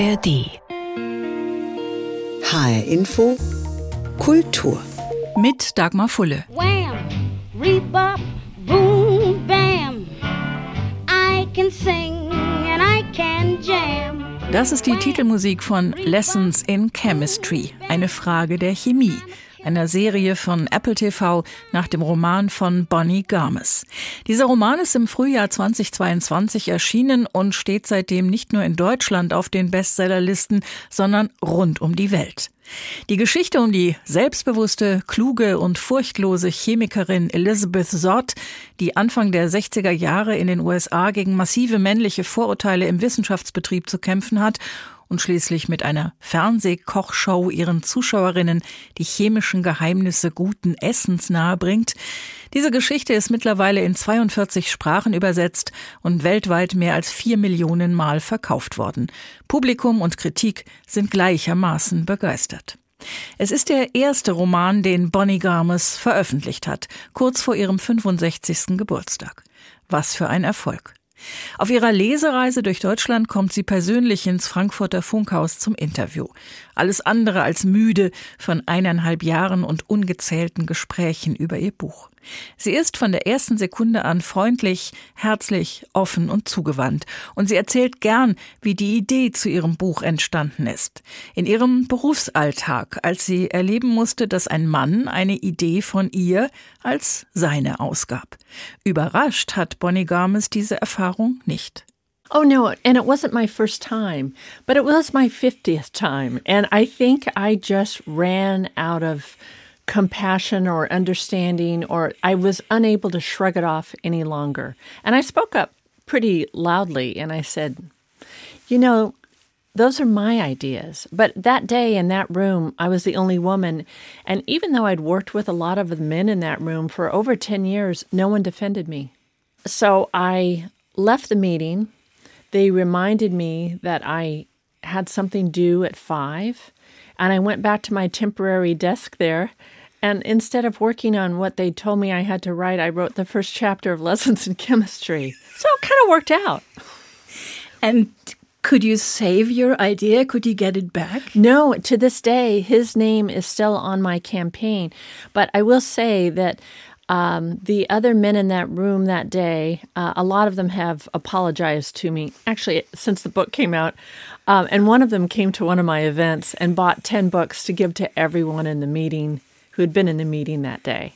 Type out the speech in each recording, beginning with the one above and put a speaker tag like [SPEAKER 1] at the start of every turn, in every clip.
[SPEAKER 1] ARD.
[SPEAKER 2] HR Info Kultur.
[SPEAKER 1] Mit Dagmar Fulle.
[SPEAKER 3] Wham! Rebop! Boom! Bam! I can sing and I can jam.
[SPEAKER 1] Das ist die Titelmusik von Lessons in Chemistry, eine Frage der Chemie einer Serie von Apple TV nach dem Roman von Bonnie Garmes. Dieser Roman ist im Frühjahr 2022 erschienen und steht seitdem nicht nur in Deutschland auf den Bestsellerlisten, sondern rund um die Welt. Die Geschichte um die selbstbewusste, kluge und furchtlose Chemikerin Elizabeth Zott, die Anfang der 60er Jahre in den USA gegen massive männliche Vorurteile im Wissenschaftsbetrieb zu kämpfen hat und schließlich mit einer Fernsehkochshow ihren Zuschauerinnen die chemischen Geheimnisse guten Essens nahebringt. Diese Geschichte ist mittlerweile in 42 Sprachen übersetzt und weltweit mehr als vier Millionen Mal verkauft worden. Publikum und Kritik sind gleichermaßen begeistert. Es ist der erste Roman, den Bonnie Garmes veröffentlicht hat, kurz vor ihrem 65. Geburtstag. Was für ein Erfolg. Auf ihrer Lesereise durch Deutschland kommt sie persönlich ins Frankfurter Funkhaus zum Interview. Alles andere als müde von eineinhalb Jahren und ungezählten Gesprächen über ihr Buch. Sie ist von der ersten Sekunde an freundlich, herzlich, offen und zugewandt. Und sie erzählt gern, wie die Idee zu ihrem Buch entstanden ist. In ihrem Berufsalltag, als sie erleben musste, dass ein Mann eine Idee von ihr als seine ausgab. Überrascht hat Bonnie Garmes diese Erfahrung nicht.
[SPEAKER 4] Oh no, and it wasn't my first time, but it was my 50th time. And I think I just ran out of compassion or understanding, or I was unable to shrug it off any longer. And I spoke up pretty loudly and I said, You know, those are my ideas. But that day in that room, I was the only woman. And even though I'd worked with a lot of the men in that room for over 10 years, no one defended me. So I left the meeting. They reminded me that I had something due at five. And I went back to my temporary desk there and instead of working on what they told me I had to write, I wrote the first chapter of Lessons in Chemistry. So it kind of worked out.
[SPEAKER 1] And could you save your idea? Could you get it back?
[SPEAKER 4] No, to this day, his name is still on my campaign. But I will say that um, the other men in that room that day, uh, a lot of them have apologized to me, actually, since the book came out. Um, and one of them came to one of my events and bought 10 books to give to everyone in the meeting who had been in the meeting that day.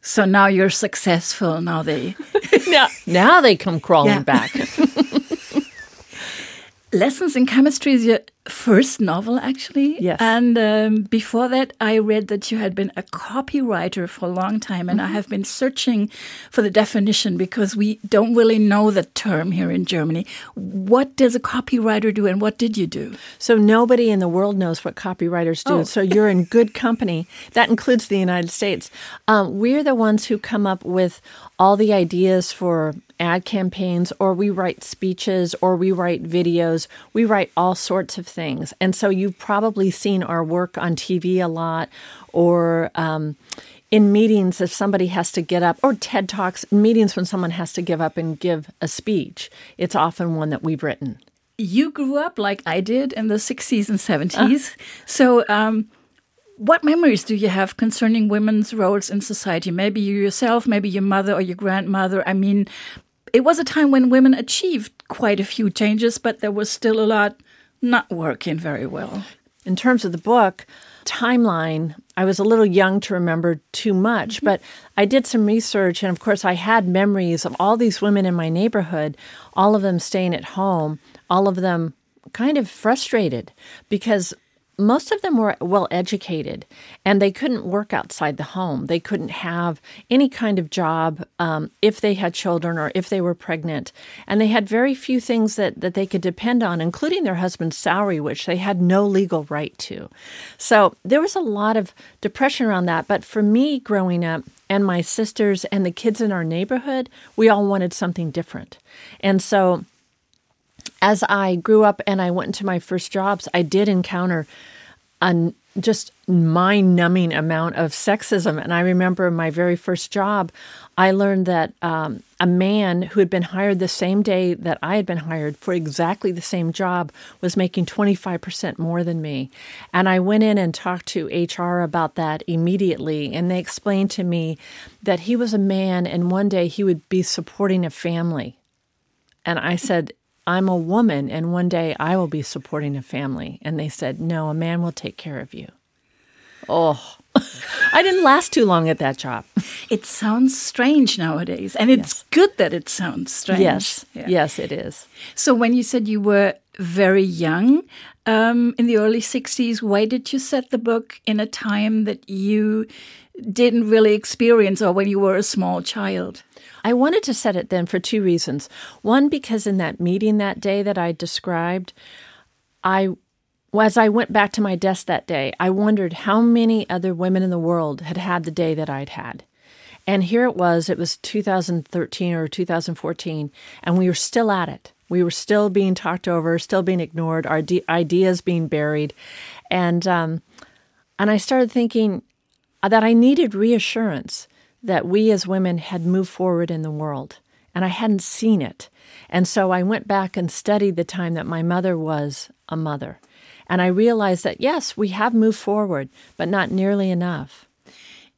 [SPEAKER 1] So now you're successful. Now they
[SPEAKER 4] now, now they come crawling yeah. back.
[SPEAKER 1] Lessons in Chemistry is your first novel, actually.
[SPEAKER 4] Yes.
[SPEAKER 1] And um, before that, I read that you had been a copywriter for a long time, and mm -hmm. I have been searching for the definition because we don't really know the term here in Germany. What does a copywriter do, and what did you do?
[SPEAKER 4] So nobody in the world knows what copywriters do. Oh. So you're in good company. That includes the United States. Um, we're the ones who come up with all the ideas for ad campaigns or we write speeches or we write videos. We write all sorts of things. And so you've probably seen our work on TV a lot or um, in meetings if somebody has to get up or TED Talks, meetings when someone has to give up and give a speech. It's often one that we've written.
[SPEAKER 1] You grew up like I did in the 60s and 70s. Uh. So, um, what memories do you have concerning women's roles in society? Maybe you yourself, maybe your mother or your grandmother. I mean, it was a time when women achieved quite a few changes, but there was still a lot not working very well.
[SPEAKER 4] In terms of the book, timeline, I was a little young to remember too much, mm-hmm. but I did some research, and of course, I had memories of all these women in my neighborhood, all of them staying at home, all of them kind of frustrated because most of them were well educated and they couldn't work outside the home. They couldn't have any kind of job um, if they had children or if they were pregnant. And they had very few things that, that they could depend on, including their husband's salary, which they had no legal right to. So there was a lot of depression around that. But for me growing up, and my sisters and the kids in our neighborhood, we all wanted something different. And so as I grew up and I went into my first jobs, I did encounter a just mind numbing amount of sexism. And I remember my very first job, I learned that um, a man who had been hired the same day that I had been hired for exactly the same job was making 25% more than me. And I went in and talked to HR about that immediately. And they explained to me that he was a man and one day he would be supporting a family. And I said, I'm a woman and one day I will be supporting a family. And they said, No, a man will take care of you. Oh, I didn't last too long at that job.
[SPEAKER 1] It sounds strange nowadays, and it's yes. good that it sounds strange.
[SPEAKER 4] Yes, yeah. yes, it is.
[SPEAKER 1] So, when you said you were very young um, in the early 60s, why did you set the book in a time that you didn't really experience or when you were a small child?
[SPEAKER 4] I wanted to set it then for two reasons. One, because in that meeting that day that I described, I as I went back to my desk that day, I wondered how many other women in the world had had the day that I'd had. And here it was, it was 2013 or 2014, and we were still at it. We were still being talked over, still being ignored, our de- ideas being buried. And, um, and I started thinking that I needed reassurance that we as women had moved forward in the world, and I hadn't seen it. And so I went back and studied the time that my mother was a mother. And I realized that, yes, we have moved forward, but not nearly enough.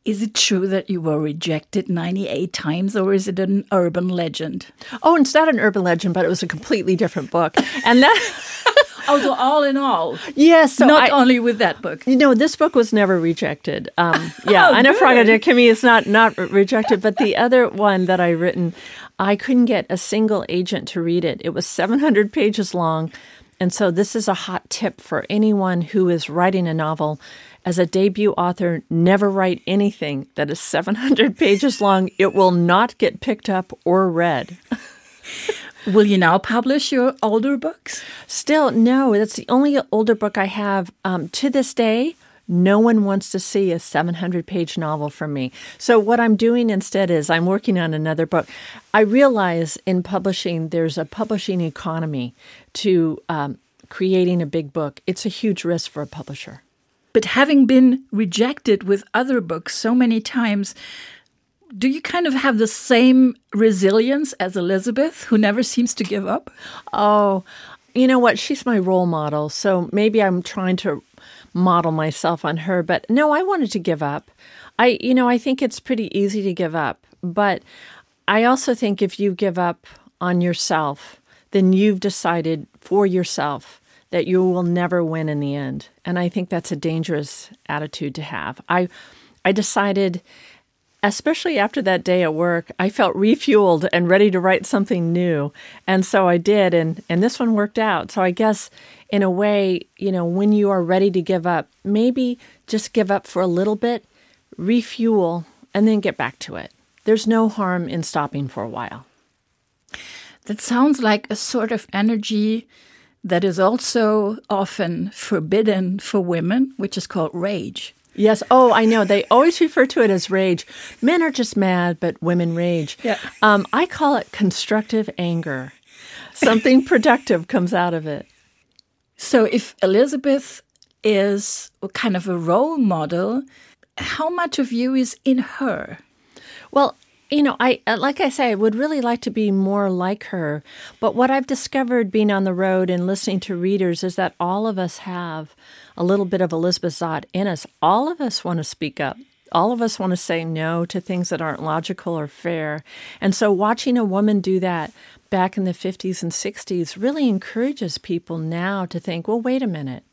[SPEAKER 1] Is it true that you were rejected 98 times, or is it an urban legend?
[SPEAKER 4] Oh, it's not an urban legend, but it was a completely different book. And that.
[SPEAKER 1] oh, so all in all.
[SPEAKER 4] Yes.
[SPEAKER 1] So not I, only with that book.
[SPEAKER 4] You know, this book was never rejected. Um, yeah, oh, know. Fraga de Kimi is not, not rejected, but the other one that I written, I couldn't get a single agent to read it. It was 700 pages long. And so, this is a hot tip for anyone who is writing a novel. As a debut author, never write anything that is 700 pages long. It will not get picked up or read.
[SPEAKER 1] will you now publish your older books?
[SPEAKER 4] Still, no. That's the only older book I have um, to this day. No one wants to see a 700 page novel from me. So, what I'm doing instead is I'm working on another book. I realize in publishing, there's a publishing economy to um, creating a big book. It's a huge risk for a publisher.
[SPEAKER 1] But having been rejected with other books so many times, do you kind of have the same resilience as Elizabeth, who never seems to give up?
[SPEAKER 4] Oh, you know what? She's my role model. So maybe I'm trying to model myself on her. But no, I wanted to give up. I, you know, I think it's pretty easy to give up. But I also think if you give up on yourself, then you've decided for yourself that you will never win in the end. And I think that's a dangerous attitude to have. I I decided especially after that day at work, I felt refueled and ready to write something new. And so I did and and this one worked out. So I guess in a way, you know, when you are ready to give up, maybe just give up for a little bit, refuel, and then get back to it. There's no harm in stopping for a while.
[SPEAKER 1] That sounds like a sort of energy that is also often forbidden for women, which is called rage.
[SPEAKER 4] Yes. Oh, I know. They always refer to it as rage. Men are just mad, but women rage.
[SPEAKER 1] Yeah.
[SPEAKER 4] Um, I call it constructive anger. Something productive comes out of it.
[SPEAKER 1] So if Elizabeth is kind of a role model, how much of you is in her?
[SPEAKER 4] Well, you know, I uh, like I say, I would really like to be more like her. But what I've discovered being on the road and listening to readers is that all of us have a little bit of Elizabeth Zott in us. All of us want to speak up. All of us want to say no to things that aren't logical or fair. And so watching a woman do that back in the 50s and 60s really encourages people now to think, well, wait a minute.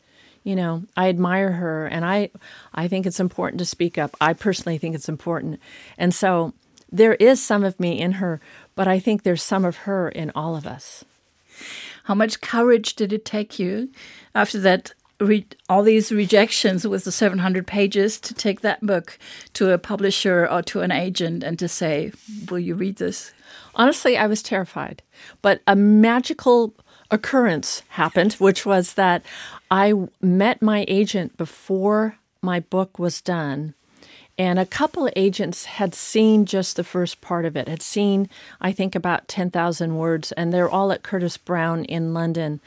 [SPEAKER 4] You know, I admire her and I I think it's important to speak up. I personally think it's important. And so there is some of me in her, but I think there's some of her in all of us.
[SPEAKER 1] How much courage did it take you after that Re- all these rejections with the 700 pages to take that book to a publisher or to an agent and to say, Will you read this?
[SPEAKER 4] Honestly, I was terrified. But a magical occurrence happened, which was that I met my agent before my book was done. And a couple of agents had seen just the first part of it, had seen, I think, about 10,000 words, and they're all at Curtis Brown in London.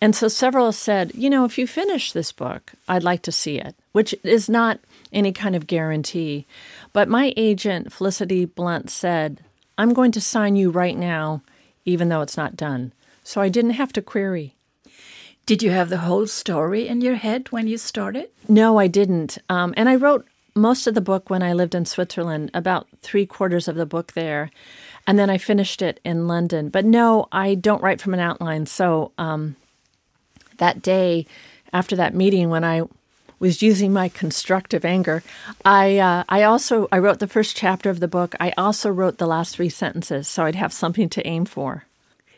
[SPEAKER 4] And so several said, you know, if you finish this book, I'd like to see it, which is not any kind of guarantee. But my agent, Felicity Blunt, said, I'm going to sign you right now, even though it's not done. So I didn't have to query.
[SPEAKER 1] Did you have the whole story in your head when you started?
[SPEAKER 4] No, I didn't. Um, and I wrote most of the book when I lived in Switzerland, about three quarters of the book there. And then I finished it in London. But no, I don't write from an outline. So um, that day after that meeting, when I was using my constructive anger, I uh, I also I wrote the first chapter of the book. I also wrote the last three sentences, so I'd have something to aim for.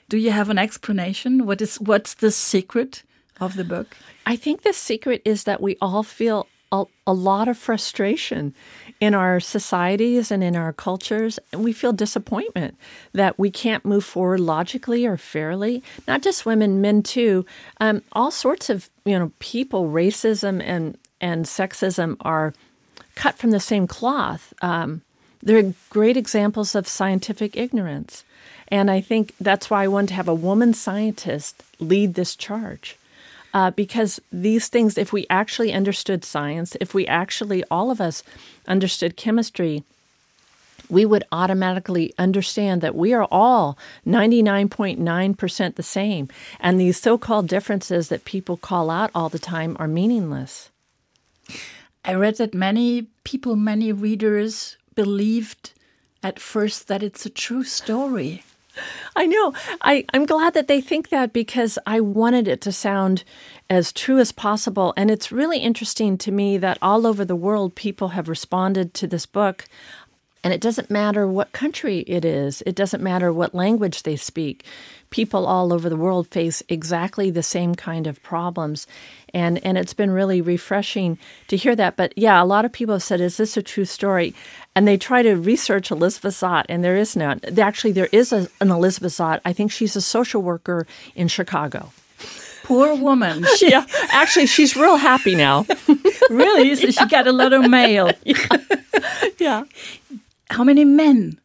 [SPEAKER 1] Do you have an explanation? What is what's the secret of the book?
[SPEAKER 4] I think the secret is that we all feel a, a lot of frustration in our societies and in our cultures. We feel disappointment that we can't move forward logically or fairly. Not just women, men too. Um, all sorts of you know people, racism and and sexism are cut from the same cloth. Um, they're great examples of scientific ignorance. And I think that's why I wanted to have a woman scientist lead this charge. Uh, because these things, if we actually understood science, if we actually, all of us, understood chemistry, we would automatically understand that we are all 99.9% the same. And these so called differences that people call out all the time are meaningless.
[SPEAKER 1] I read that many people, many readers believed at first that it's a true story.
[SPEAKER 4] I know. I, I'm glad that they think that because I wanted it to sound as true as possible. And it's really interesting to me that all over the world, people have responded to this book. And it doesn't matter what country it is, it doesn't matter what language they speak. People all over the world face exactly the same kind of problems. And, and it's been really refreshing to hear that. But yeah, a lot of people have said, Is this a true story? And they try to research Elizabeth Zott, and there is none. Actually, there is a, an Elizabeth Zott. I think she's a social worker in Chicago.
[SPEAKER 1] Poor woman.
[SPEAKER 4] yeah, actually, she's real happy now.
[SPEAKER 1] really? So she got a lot of mail.
[SPEAKER 4] yeah. yeah.
[SPEAKER 1] How many men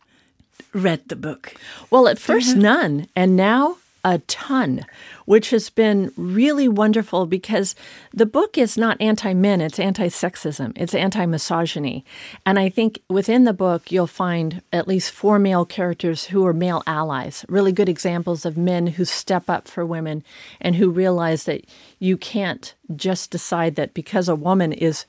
[SPEAKER 1] read the book?
[SPEAKER 4] Well, at first, none. And now, a ton, which has been really wonderful because the book is not anti men, it's anti sexism, it's anti misogyny. And I think within the book, you'll find at least four male characters who are male allies, really good examples of men who step up for women and who realize that you can't just decide that because a woman is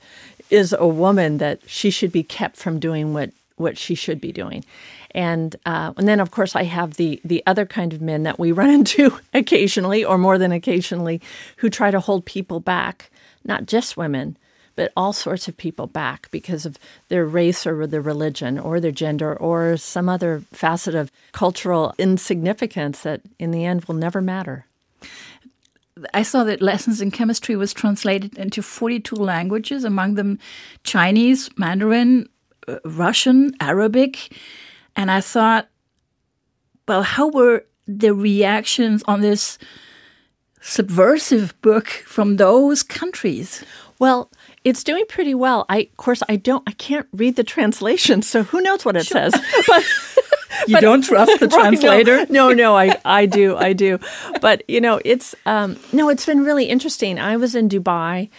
[SPEAKER 4] is a woman that she should be kept from doing what what she should be doing. And uh, and then of course I have the the other kind of men that we run into occasionally or more than occasionally who try to hold people back, not just women, but all sorts of people back because of their race or their religion or their gender or some other facet of cultural insignificance that in the end will never matter.
[SPEAKER 1] I saw that Lessons in Chemistry was translated into 42 languages, among them Chinese, Mandarin, Russian, Arabic, and I thought, well, how were the reactions on this subversive book from those countries?
[SPEAKER 4] Well, it's doing pretty well. I, of course, I don't, I can't read the translation, so who knows what it sure. says. But
[SPEAKER 1] you but, don't trust the translator?
[SPEAKER 4] Right, no, no, no, I, I do, I do. But you know, it's um, no, it's been really interesting. I was in Dubai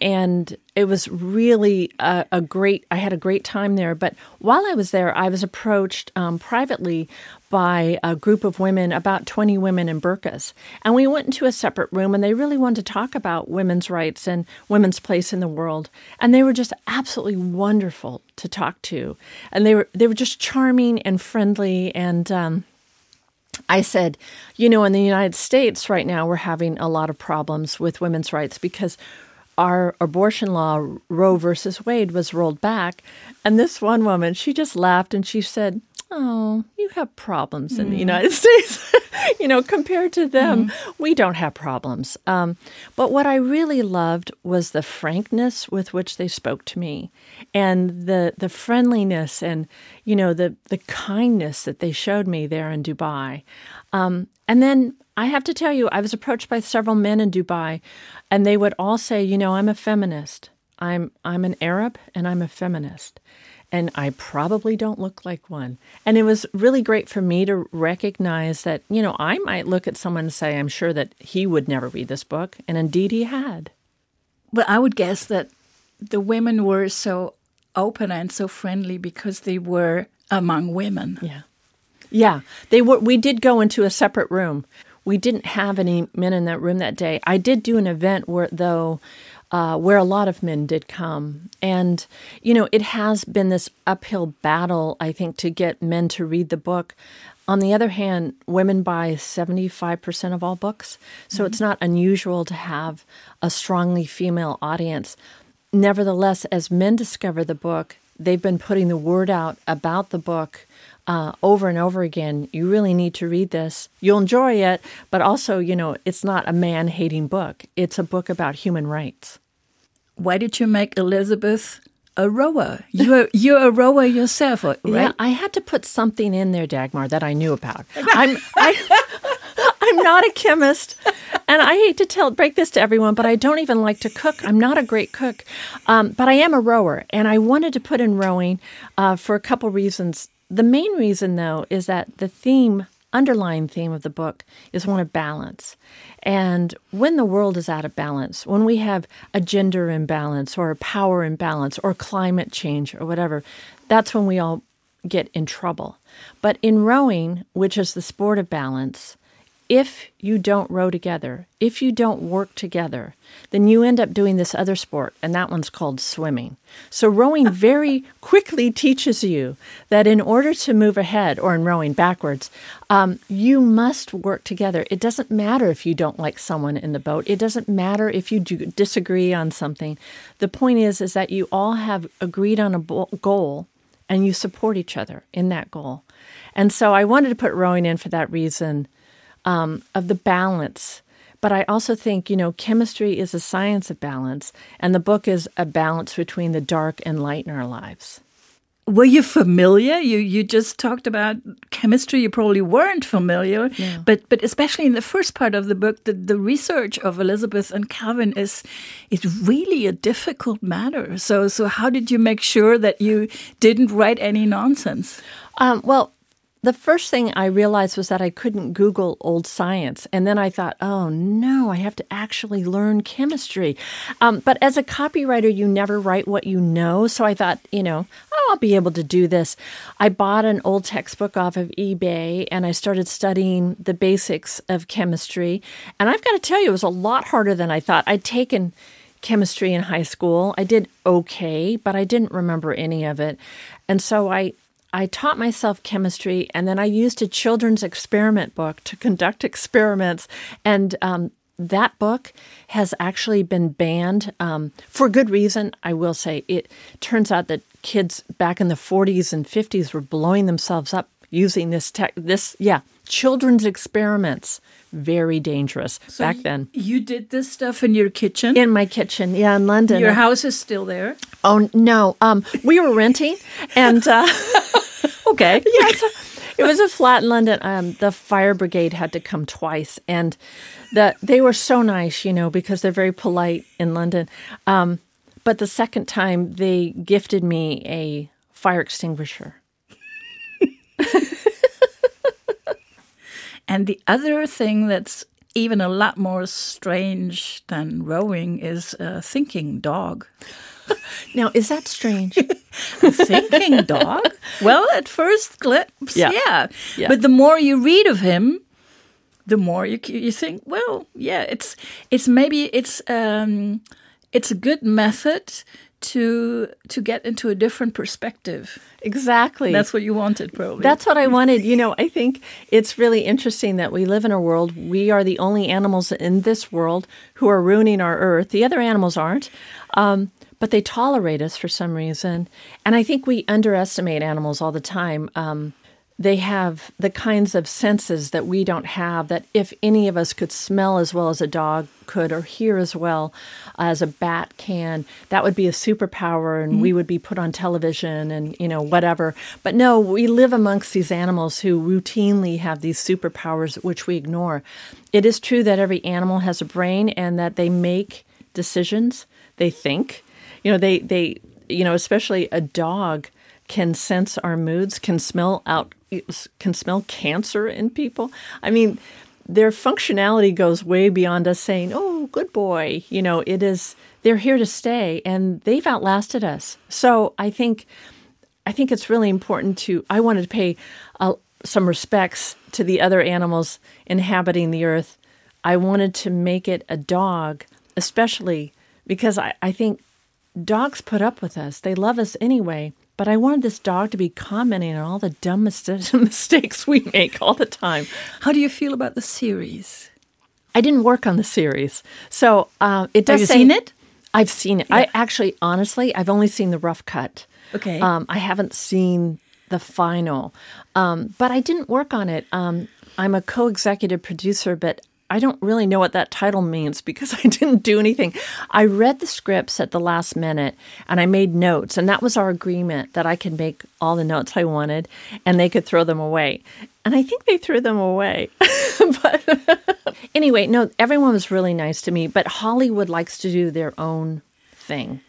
[SPEAKER 4] and it was really a, a, great i had a great time there. But while i was there i was approached um, privately by a group of women about 20 women in burqas and we went into a separate room and they really wanted to talk about women's rights and women's place in the world. And they were just absolutely wonderful to talk to. And they were they were just charming and friendly. And um, I said, you know, in the United States right now, we're having a lot of problems with women's rights because our abortion law, Roe versus Wade, was rolled back. And this one woman, she just laughed and she said, Oh, you have problems in mm. the United States. you know, compared to them, mm. we don't have problems. Um, but what I really loved was the frankness with which they spoke to me and the, the friendliness and, you know, the, the kindness that they showed me there in Dubai. Um, and then I have to tell you, I was approached by several men in Dubai, and they would all say, you know, I'm a feminist. I'm I'm an Arab and I'm a feminist. and I probably don't look like one. And it was really great for me to recognize that, you know, I might look at someone and say, I'm sure that he would never read this book. And indeed he had.
[SPEAKER 1] But I would guess that the women were so open and so friendly because they were among women.
[SPEAKER 4] Yeah. Yeah. They were we did go into a separate room. We didn't have any men in that room that day. I did do an event where though uh, where a lot of men did come. And, you know, it has been this uphill battle, I think, to get men to read the book. On the other hand, women buy 75% of all books. So mm-hmm. it's not unusual to have a strongly female audience. Nevertheless, as men discover the book, they've been putting the word out about the book uh, over and over again. You really need to read this. You'll enjoy it, but also, you know, it's not a man hating book, it's a book about human rights.
[SPEAKER 1] Why did you make Elizabeth a rower? You're you're a rower yourself, right?
[SPEAKER 4] Yeah, I had to put something in there, Dagmar, that I knew about. I'm I, I'm not a chemist, and I hate to tell break this to everyone, but I don't even like to cook. I'm not a great cook, um, but I am a rower, and I wanted to put in rowing uh, for a couple reasons. The main reason, though, is that the theme, underlying theme of the book, is one of balance. And when the world is out of balance, when we have a gender imbalance or a power imbalance or climate change or whatever, that's when we all get in trouble. But in rowing, which is the sport of balance, if you don't row together, if you don't work together, then you end up doing this other sport, and that one's called swimming. So, rowing very quickly teaches you that in order to move ahead, or in rowing backwards, um, you must work together. It doesn't matter if you don't like someone in the boat, it doesn't matter if you do disagree on something. The point is, is that you all have agreed on a goal and you support each other in that goal. And so, I wanted to put rowing in for that reason um, of the balance. But I also think, you know, chemistry is a science of balance, and the book is a balance between the dark and light in our lives.
[SPEAKER 1] Were you familiar? You you just talked about chemistry. You probably weren't familiar, but but especially in the first part of the book, the, the research of Elizabeth and Calvin is is really a difficult matter. So so how did you make sure that you didn't write any nonsense?
[SPEAKER 4] Um, well, the first thing I realized was that I couldn't Google old science. And then I thought, oh no, I have to actually learn chemistry. Um, but as a copywriter, you never write what you know. So I thought, you know, oh, I'll be able to do this. I bought an old textbook off of eBay and I started studying the basics of chemistry. And I've got to tell you, it was a lot harder than I thought. I'd taken chemistry in high school. I did okay, but I didn't remember any of it. And so I I taught myself chemistry, and then I used a children's experiment book to conduct experiments. And um, that book has actually been banned um, for good reason. I will say it turns out that kids back in the 40s and 50s were blowing themselves up using this tech. This, yeah, children's experiments very dangerous so back then.
[SPEAKER 1] You did this stuff in your kitchen?
[SPEAKER 4] In my kitchen, yeah, in London.
[SPEAKER 1] Your house is still there?
[SPEAKER 4] Oh no, um, we were renting, and uh,
[SPEAKER 1] okay,
[SPEAKER 4] yeah, it was a flat in London. Um, the fire brigade had to come twice, and the they were so nice, you know, because they're very polite in London. Um, but the second time, they gifted me a fire extinguisher.
[SPEAKER 1] And the other thing that's even a lot more strange than rowing is a thinking dog.
[SPEAKER 4] now, is that strange?
[SPEAKER 1] thinking dog? Well, at first glimpse, yeah. yeah.
[SPEAKER 4] yeah.
[SPEAKER 1] But the more you read of him, the more you you think, well, yeah, it's it's maybe it's um, it's a good method to to get into a different perspective.
[SPEAKER 4] Exactly.
[SPEAKER 1] That's what you wanted, probably.
[SPEAKER 4] That's what I wanted. You know, I think it's really interesting that we live in a world. We are the only animals in this world who are ruining our earth. The other animals aren't. Um, but they tolerate us for some reason. And I think we underestimate animals all the time. Um, they have the kinds of senses that we don't have that if any of us could smell as well as a dog could or hear as well as a bat can that would be a superpower and mm-hmm. we would be put on television and you know whatever but no we live amongst these animals who routinely have these superpowers which we ignore it is true that every animal has a brain and that they make decisions they think you know they they you know especially a dog can sense our moods, can smell out, can smell cancer in people. I mean, their functionality goes way beyond us saying, "Oh, good boy." You know, it is they're here to stay and they've outlasted us. So, I think I think it's really important to I wanted to pay uh, some respects to the other animals inhabiting the earth. I wanted to make it a dog, especially because I, I think dogs put up with us. They love us anyway. But I wanted this dog to be commenting on all the dumb mistakes we make all the time.
[SPEAKER 1] How do you feel about the series?
[SPEAKER 4] I didn't work on the series, so uh, it does.
[SPEAKER 1] Have you
[SPEAKER 4] say,
[SPEAKER 1] seen it?
[SPEAKER 4] I've seen it. Yeah. I actually, honestly, I've only seen the rough cut.
[SPEAKER 1] Okay.
[SPEAKER 4] Um, I haven't seen the final, um, but I didn't work on it. Um, I'm a co-executive producer, but I don't really know what that title means because I didn't do anything. I read the scripts at the last minute and I made notes, and that was our agreement that I could make all the notes I wanted and they could throw them away. And I think they threw them away. but anyway, no, everyone was really nice to me, but Hollywood likes to do their own thing.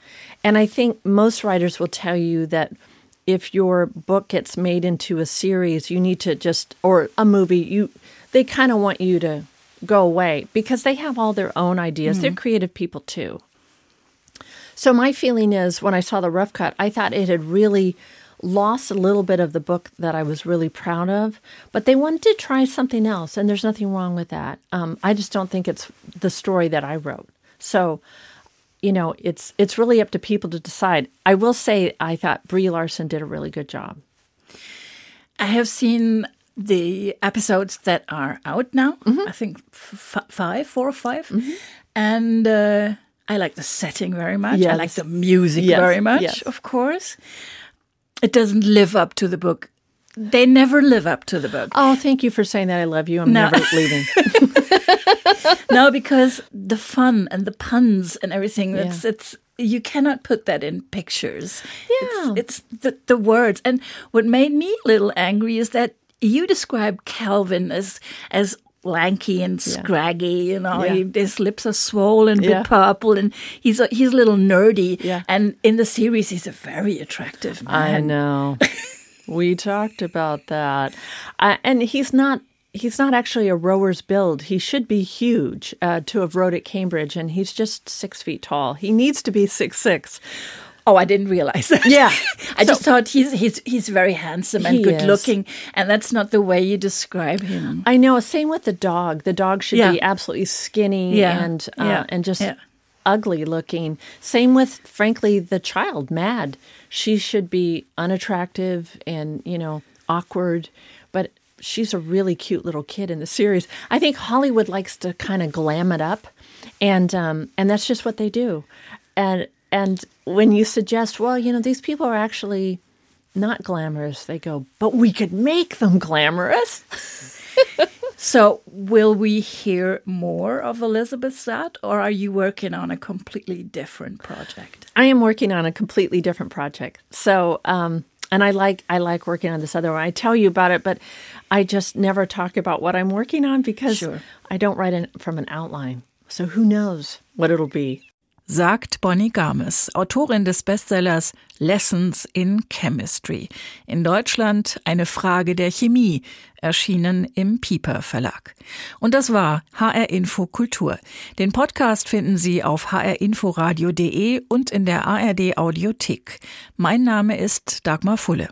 [SPEAKER 4] And I think most writers will tell you that if your book gets made into a series, you need to just, or a movie, you, they kind of want you to go away because they have all their own ideas. Mm. They're creative people too. So my feeling is when I saw the rough cut, I thought it had really lost a little bit of the book that I was really proud of, but they wanted to try something else, and there's nothing wrong with that. Um, I just don't think it's the story that I wrote. So, you know, it's it's really up to people to decide. I will say, I thought Brie Larson did a really good job.
[SPEAKER 1] I have seen the episodes that are out now. Mm-hmm. I think f- five, four or 5 mm-hmm. and uh, I like the setting very much. Yes. I like the music yes. very much, yes. of course. It doesn't live up to the book. They never live up to the book.
[SPEAKER 4] Oh, thank you for saying that. I love you. I'm no. never leaving.
[SPEAKER 1] no, because the fun and the puns and everything—it's—it's you cannot put that in pictures.
[SPEAKER 4] Yeah,
[SPEAKER 1] it's, it's the the words. And what made me a little angry is that you describe Calvin as as lanky and scraggy, you know. Yeah. He, his lips are swollen, yeah. bit purple, and he's a, he's a little nerdy.
[SPEAKER 4] Yeah.
[SPEAKER 1] And in the series, he's a very attractive man.
[SPEAKER 4] I know. we talked about that, uh, and he's not. He's not actually a rower's build. He should be huge uh, to have rowed at Cambridge, and he's just six feet tall. He needs to be six six.
[SPEAKER 1] Oh, I didn't realize that.
[SPEAKER 4] Yeah,
[SPEAKER 1] I so, just thought he's he's he's very handsome and good is. looking, and that's not the way you describe him.
[SPEAKER 4] I know. Same with the dog. The dog should yeah. be absolutely skinny yeah. and uh, yeah. and just ugly looking. Same with, frankly, the child, Mad. She should be unattractive and you know awkward, but she's a really cute little kid in the series. I think Hollywood likes to kind of glam it up, and um, and that's just what they do. And and when you suggest, well, you know, these people are actually not glamorous, they go, but we could make them glamorous.
[SPEAKER 1] so, will we hear more of Elizabeth Zott, or are you working on a completely different project?
[SPEAKER 4] I am working on a completely different project. So, um, and I like I like working on this other one. I tell you about it, but I just never talk about what I'm working on because
[SPEAKER 1] sure.
[SPEAKER 4] I don't write it from an outline. So who knows what it'll be.
[SPEAKER 1] Sagt Bonnie Games, Autorin des Bestsellers Lessons in Chemistry. In Deutschland eine Frage der Chemie, erschienen im Pieper Verlag. Und das war HR Info Kultur. Den Podcast finden Sie auf hrinforadio.de und in der ARD Audiothek. Mein Name ist Dagmar Fulle.